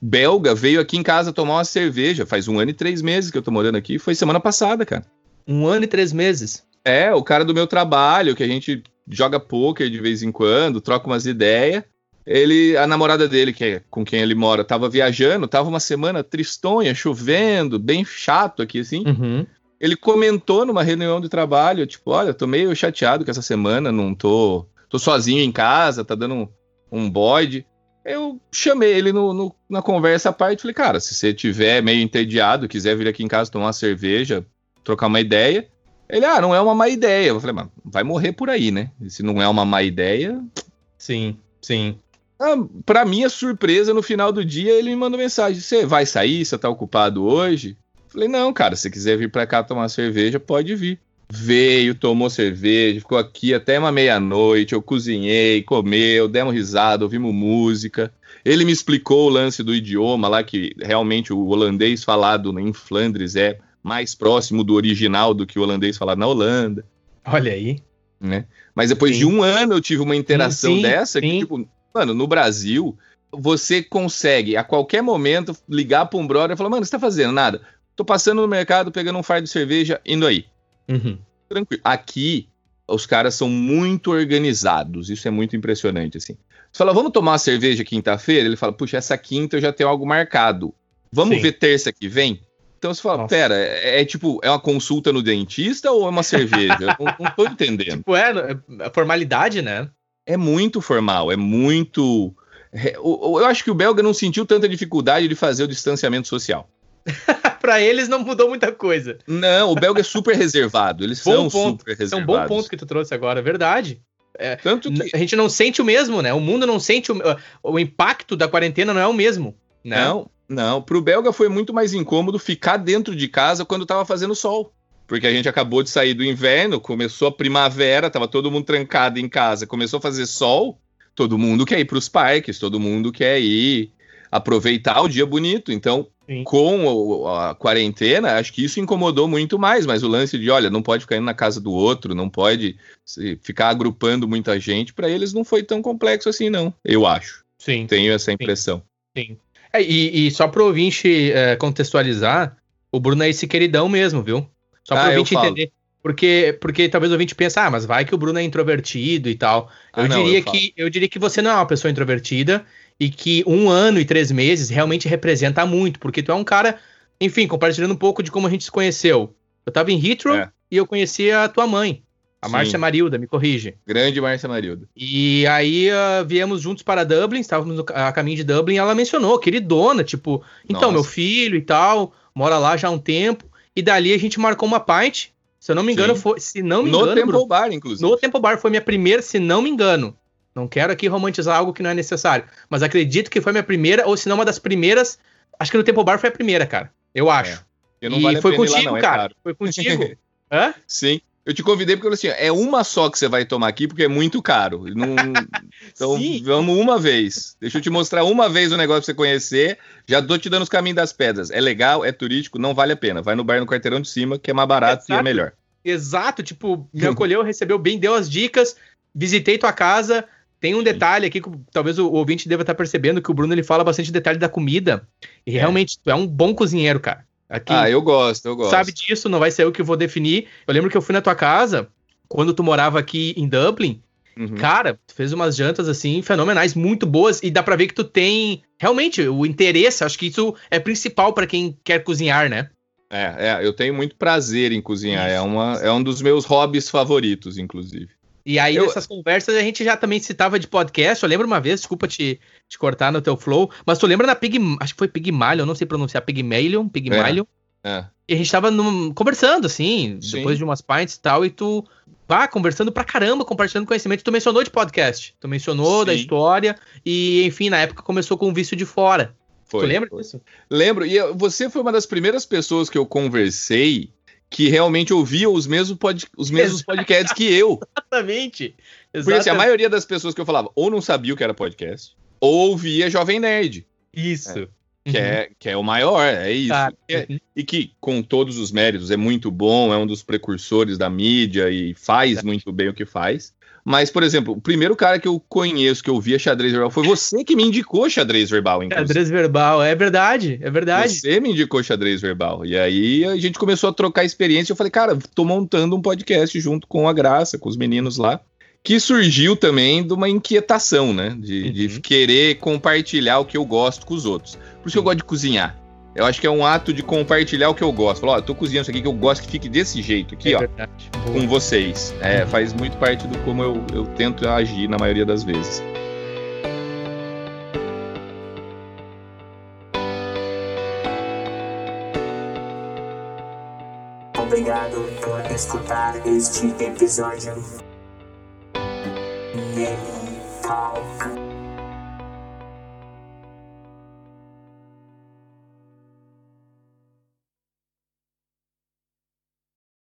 belga veio aqui em casa tomar uma cerveja, faz um ano e três meses que eu tô morando aqui, foi semana passada, cara. Um ano e três meses? É, o cara do meu trabalho, que a gente joga poker de vez em quando, troca umas ideias. Ele, a namorada dele, que é com quem ele mora, tava viajando, tava uma semana tristonha, chovendo, bem chato aqui, assim. Uhum. Ele comentou numa reunião de trabalho, tipo, olha, tô meio chateado com essa semana, não tô, tô sozinho em casa, tá dando um, um bode. Eu chamei ele no, no, na conversa à parte falei, cara, se você tiver meio entediado, quiser vir aqui em casa tomar uma cerveja, trocar uma ideia. Ele, ah, não é uma má ideia. Eu falei, mas vai morrer por aí, né? E se não é uma má ideia. Sim, sim. Ah, pra minha surpresa, no final do dia, ele me mandou mensagem: Você vai sair? Você tá ocupado hoje? Falei, não, cara, se quiser vir pra cá tomar cerveja, pode vir veio, tomou cerveja, ficou aqui até uma meia-noite. Eu cozinhei, comeu, demos risada, ouvimos música. Ele me explicou o lance do idioma lá, que realmente o holandês falado em Flandres é mais próximo do original do que o holandês falado na Holanda. Olha aí. Né? Mas depois sim. de um ano eu tive uma interação sim, dessa sim. que, tipo, mano, no Brasil, você consegue a qualquer momento ligar para um brother e falar, mano, você tá fazendo nada? Tô passando no mercado, pegando um fardo de cerveja, indo aí. Uhum. Tranquilo. Aqui, os caras são muito organizados. Isso é muito impressionante, assim. Você fala, vamos tomar uma cerveja quinta-feira? Ele fala, puxa, essa quinta eu já tenho algo marcado. Vamos Sim. ver terça que vem? Então você fala, Nossa. pera, é, é, tipo, é uma consulta no dentista ou é uma cerveja? não, não tô entendendo. Tipo, é, é formalidade, né? É muito formal, é muito. É, eu, eu acho que o belga não sentiu tanta dificuldade de fazer o distanciamento social. para eles não mudou muita coisa. Não, o belga é super reservado. Eles bom são ponto. super reservados. É um bom ponto que tu trouxe agora, é verdade. É, Tanto que... A gente não sente o mesmo, né? O mundo não sente o, o impacto da quarentena não é o mesmo. Né? Não, não. Pro belga foi muito mais incômodo ficar dentro de casa quando tava fazendo sol. Porque a gente acabou de sair do inverno, começou a primavera, tava todo mundo trancado em casa, começou a fazer sol, todo mundo quer ir para os parques, todo mundo quer ir aproveitar o dia bonito. Então, Sim. com a quarentena, acho que isso incomodou muito mais, mas o lance de, olha, não pode ficar indo na casa do outro, não pode ficar agrupando muita gente, para eles não foi tão complexo assim, não, eu acho. Sim. Tenho essa impressão. Sim. Sim. É, e, e, só para o ouvinte é, contextualizar, o Bruno é esse queridão mesmo, viu? Só para o ah, ouvinte entender. Porque, porque talvez o ouvinte pense, ah, mas vai que o Bruno é introvertido e tal. Eu, ah, não, diria eu que, eu diria que você não é uma pessoa introvertida e que um ano e três meses realmente representa muito, porque tu é um cara, enfim, compartilhando um pouco de como a gente se conheceu. Eu tava em Heathrow é. e eu conheci a tua mãe, a Sim. Márcia Marilda, me corrige. Grande Márcia Marilda. E aí uh, viemos juntos para Dublin, estávamos no, a caminho de Dublin, e ela mencionou, queridona, tipo, então, Nossa. meu filho e tal, mora lá já há um tempo, e dali a gente marcou uma parte, se eu não me engano, Sim. foi, se não me engano... No Temple Bar, inclusive. No Temple Bar, foi minha primeira, se não me engano, não quero aqui romantizar algo que não é necessário. Mas acredito que foi minha primeira, ou se não uma das primeiras. Acho que no Temple Bar foi a primeira, cara. Eu é. acho. É. Eu não e vale foi contigo, lá, não, é cara. Claro. Foi contigo. Hã? Sim. Eu te convidei porque eu falei assim: é uma só que você vai tomar aqui porque é muito caro. Não... então Sim. vamos uma vez. Deixa eu te mostrar uma vez o negócio pra você conhecer. Já tô te dando os caminhos das pedras. É legal, é turístico, não vale a pena. Vai no bar no quarteirão de cima, que é mais barato Exato. e é melhor. Exato, tipo, me acolheu, recebeu bem, deu as dicas, visitei tua casa, tem um detalhe aqui que talvez o, ouvinte deva estar percebendo que o Bruno ele fala bastante detalhe da comida. E é. realmente, tu é um bom cozinheiro, cara. Aqui, ah, eu gosto, eu gosto. Sabe disso, não vai ser eu que vou definir. Eu lembro que eu fui na tua casa, quando tu morava aqui em Dublin. Uhum. Cara, tu fez umas jantas assim fenomenais, muito boas, e dá pra ver que tu tem realmente o interesse. Acho que isso é principal para quem quer cozinhar, né? É, é, eu tenho muito prazer em cozinhar. É, uma, é um dos meus hobbies favoritos, inclusive. E aí, eu... nessas conversas, a gente já também citava de podcast. Eu lembro uma vez, desculpa te, te cortar no teu flow, mas tu lembra da Pig. Acho que foi Pigmalion, não sei pronunciar, Pigmalion, Pigmalion. É, é. E a gente tava num, conversando, assim, Sim. depois de umas pints e tal, e tu. Pá, conversando pra caramba, compartilhando conhecimento. Tu mencionou de podcast. Tu mencionou Sim. da história. E, enfim, na época começou com o vício de fora. Foi, tu lembra foi. disso? Lembro. E você foi uma das primeiras pessoas que eu conversei que realmente ouviam os mesmos, pod, os mesmos podcasts que eu. Exatamente. Exatamente. Porque assim, a maioria das pessoas que eu falava ou não sabia o que era podcast, ou ouvia Jovem Nerd. Isso. É, que, uhum. é, que é o maior, é isso. Tá. É, e que, com todos os méritos, é muito bom, é um dos precursores da mídia e faz é. muito bem o que faz. Mas, por exemplo, o primeiro cara que eu conheço que eu via xadrez verbal foi você que me indicou xadrez verbal, inclusive. Xadrez verbal, é verdade, é verdade. Você me indicou xadrez verbal. E aí a gente começou a trocar experiência. Eu falei, cara, tô montando um podcast junto com a Graça, com os meninos lá. Que surgiu também de uma inquietação, né? De, uhum. de querer compartilhar o que eu gosto com os outros. Por isso que eu gosto de cozinhar. Eu acho que é um ato de compartilhar o que eu gosto. Falar, ó, eu tô cozinhando isso aqui que eu gosto que fique desse jeito aqui, é ó. Verdade. Com Boa. vocês. É, uhum. faz muito parte do como eu, eu tento agir na maioria das vezes. Obrigado por escutar este episódio. Talk.